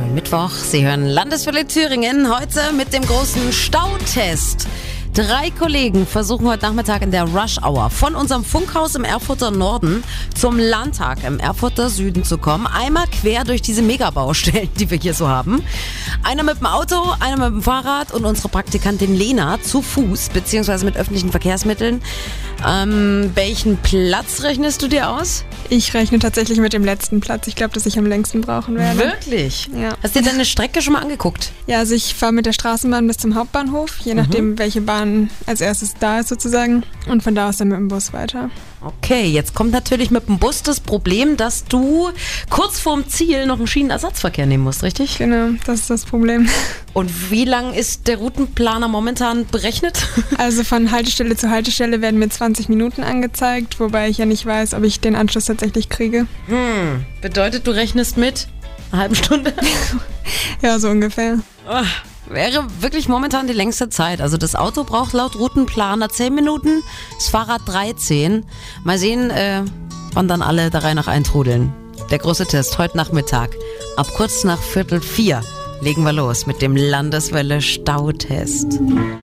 Schönen Mittwoch. Sie hören Landeswelle Thüringen heute mit dem großen Stautest. Drei Kollegen versuchen heute Nachmittag in der Rush Hour von unserem Funkhaus im Erfurter Norden zum Landtag im Erfurter Süden zu kommen. Einmal quer durch diese Megabaustellen, die wir hier so haben. Einer mit dem Auto, einer mit dem Fahrrad und unsere Praktikantin Lena zu Fuß beziehungsweise mit öffentlichen Verkehrsmitteln. Ähm, welchen Platz rechnest du dir aus? Ich rechne tatsächlich mit dem letzten Platz. Ich glaube, dass ich am längsten brauchen werde. Wirklich? Ja. Hast du dir deine Strecke schon mal angeguckt? Ja, also ich fahre mit der Straßenbahn bis zum Hauptbahnhof, je nachdem, welche Bahn als erstes da ist sozusagen. Und von da aus dann mit dem Bus weiter. Okay, jetzt kommt natürlich mit dem Bus das Problem, dass du kurz vorm Ziel noch einen Schienenersatzverkehr nehmen musst, richtig? Genau, das ist das Problem. Und wie lang ist der Routenplaner momentan berechnet? Also von Haltestelle zu Haltestelle werden mir 20 Minuten angezeigt, wobei ich ja nicht weiß, ob ich den Anschluss tatsächlich kriege. Hm, bedeutet, du rechnest mit einer halben Stunde? Ja, so ungefähr. Ah, Wäre wirklich momentan die längste Zeit. Also das Auto braucht laut Routenplaner 10 Minuten, das Fahrrad 13. Mal sehen, äh, wann dann alle der Reihe nach eintrudeln. Der große Test heute Nachmittag. Ab kurz nach Viertel vier legen wir los mit dem Landeswelle Stautest.